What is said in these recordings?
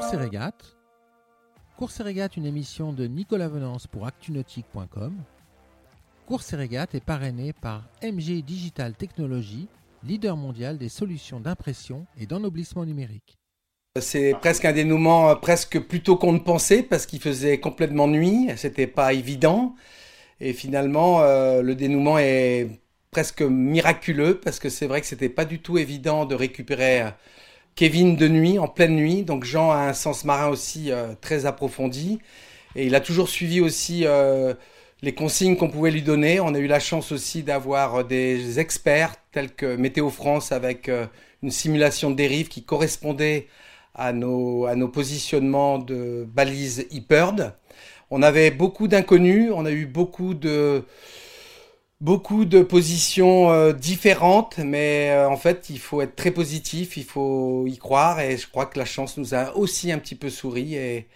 Course et régate. Course et régate, une émission de Nicolas Venance pour actunautique.com. Course et régate est parrainé par MG Digital Technologies, leader mondial des solutions d'impression et d'ennoblissement numérique. C'est presque un dénouement presque plutôt qu'on ne pensait parce qu'il faisait complètement nuit, c'était pas évident. Et finalement, euh, le dénouement est presque miraculeux parce que c'est vrai que c'était pas du tout évident de récupérer euh, Kevin de nuit, en pleine nuit. Donc Jean a un sens marin aussi euh, très approfondi. Et il a toujours suivi aussi les consignes qu'on pouvait lui donner. On a eu la chance aussi d'avoir des experts tels que Météo France avec une simulation de dérive qui correspondait à nos, à nos positionnements de balises e On avait beaucoup d'inconnus, on a eu beaucoup de, beaucoup de positions euh, différentes, mais euh, en fait, il faut être très positif, il faut y croire, et je crois que la chance nous a aussi un petit peu souri, et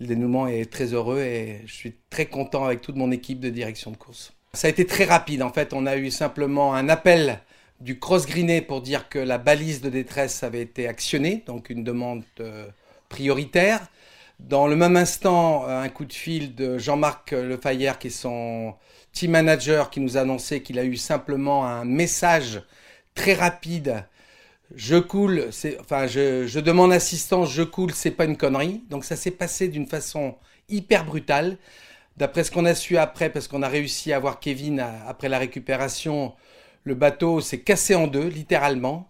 le dénouement est très heureux, et je suis très content avec toute mon équipe de direction de course. Ça a été très rapide, en fait, on a eu simplement un appel du cross-greené pour dire que la balise de détresse avait été actionnée, donc une demande euh, prioritaire. Dans le même instant, un coup de fil de Jean-Marc Lefayère, qui est son team manager, qui nous a annoncé qu'il a eu simplement un message très rapide. Je coule, enfin, je demande assistance, je coule, c'est pas une connerie. Donc ça s'est passé d'une façon hyper brutale. D'après ce qu'on a su après, parce qu'on a réussi à voir Kevin après la récupération, le bateau s'est cassé en deux, littéralement.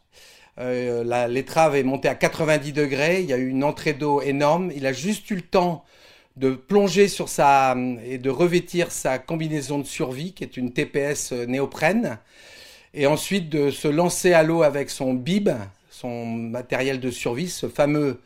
Euh, l'étrave est montée à 90 degrés. Il y a eu une entrée d'eau énorme. Il a juste eu le temps de plonger sur sa et de revêtir sa combinaison de survie, qui est une TPS euh, néoprène, et ensuite de se lancer à l'eau avec son bib, son matériel de survie, ce fameux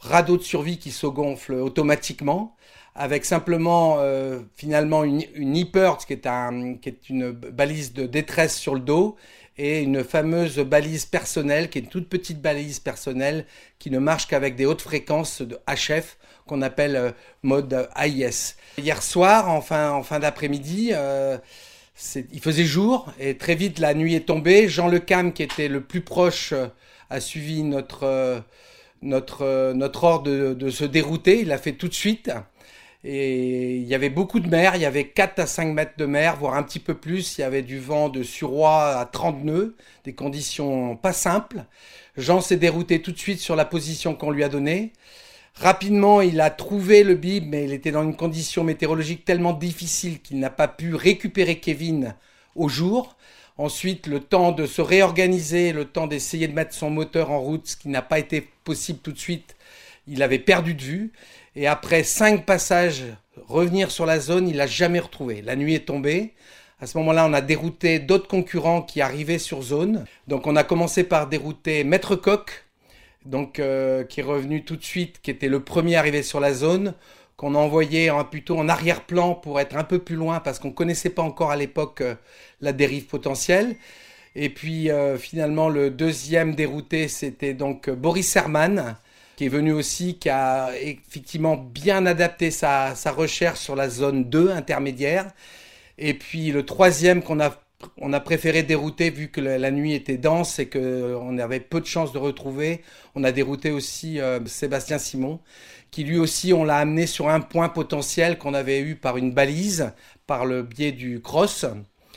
radeau de survie qui se gonfle automatiquement avec simplement euh, finalement une, une e qui est, un, qui est une balise de détresse sur le dos et une fameuse balise personnelle qui est une toute petite balise personnelle qui ne marche qu'avec des hautes fréquences de HF qu'on appelle euh, mode AIS. Hier soir, en fin, en fin d'après-midi, euh, il faisait jour et très vite la nuit est tombée. Jean Lecam, qui était le plus proche, a suivi notre, notre, notre ordre de, de se dérouter. Il l'a fait tout de suite. Et il y avait beaucoup de mer, il y avait 4 à 5 mètres de mer, voire un petit peu plus. Il y avait du vent de suroît à 30 nœuds, des conditions pas simples. Jean s'est dérouté tout de suite sur la position qu'on lui a donnée. Rapidement, il a trouvé le bib, mais il était dans une condition météorologique tellement difficile qu'il n'a pas pu récupérer Kevin au jour. Ensuite, le temps de se réorganiser, le temps d'essayer de mettre son moteur en route, ce qui n'a pas été possible tout de suite. Il avait perdu de vue. Et après cinq passages, revenir sur la zone, il l'a jamais retrouvé. La nuit est tombée. À ce moment-là, on a dérouté d'autres concurrents qui arrivaient sur zone. Donc, on a commencé par dérouter Maître Coq, donc euh, qui est revenu tout de suite, qui était le premier arrivé sur la zone, qu'on a envoyé en, plutôt en arrière-plan pour être un peu plus loin parce qu'on connaissait pas encore à l'époque euh, la dérive potentielle. Et puis euh, finalement, le deuxième dérouté, c'était donc Boris Herman, qui est venu aussi, qui a effectivement bien adapté sa, recherche sur la zone 2 intermédiaire. Et puis le troisième qu'on a, on a préféré dérouter vu que la, nuit était dense et qu'on avait peu de chances de retrouver. On a dérouté aussi euh, Sébastien Simon, qui lui aussi, on l'a amené sur un point potentiel qu'on avait eu par une balise, par le biais du cross.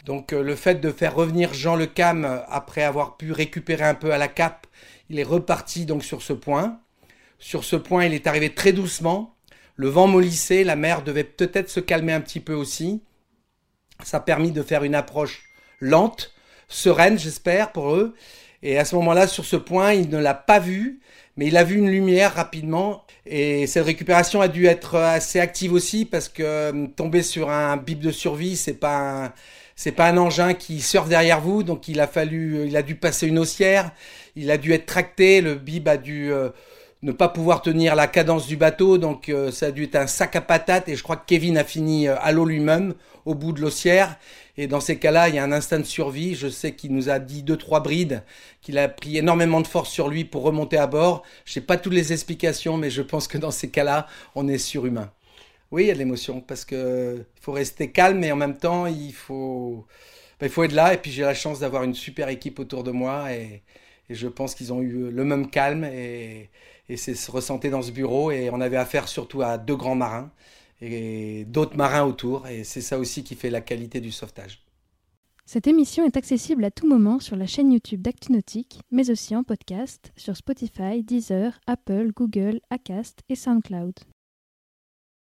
Donc euh, le fait de faire revenir Jean Le Cam après avoir pu récupérer un peu à la cape, il est reparti donc sur ce point. Sur ce point, il est arrivé très doucement. Le vent mollissait, la mer devait peut-être se calmer un petit peu aussi. Ça a permis de faire une approche lente, sereine, j'espère, pour eux. Et à ce moment-là, sur ce point, il ne l'a pas vu, mais il a vu une lumière rapidement. Et cette récupération a dû être assez active aussi parce que euh, tomber sur un bip de survie, c'est pas un, c'est pas un engin qui surfe derrière vous, donc il a fallu, il a dû passer une haussière, il a dû être tracté, le bib a dû euh, ne pas pouvoir tenir la cadence du bateau, donc euh, ça a dû être un sac à patates, et je crois que Kevin a fini euh, à l'eau lui-même, au bout de l'ossière, et dans ces cas-là, il y a un instinct de survie, je sais qu'il nous a dit deux, trois brides, qu'il a pris énormément de force sur lui pour remonter à bord, je sais pas toutes les explications, mais je pense que dans ces cas-là, on est surhumain. Oui, il y a de l'émotion, parce que il faut rester calme, et en même temps, il faut, ben, il faut être là, et puis j'ai la chance d'avoir une super équipe autour de moi, et Et je pense qu'ils ont eu le même calme et, c'est se dans ce bureau. Et on avait affaire surtout à deux grands marins et d'autres marins autour. Et c'est ça aussi qui fait la qualité du sauvetage. Cette émission est accessible à tout moment sur la chaîne YouTube d'ActuNautique, mais aussi en podcast sur Spotify, Deezer, Apple, Google, Acast et SoundCloud.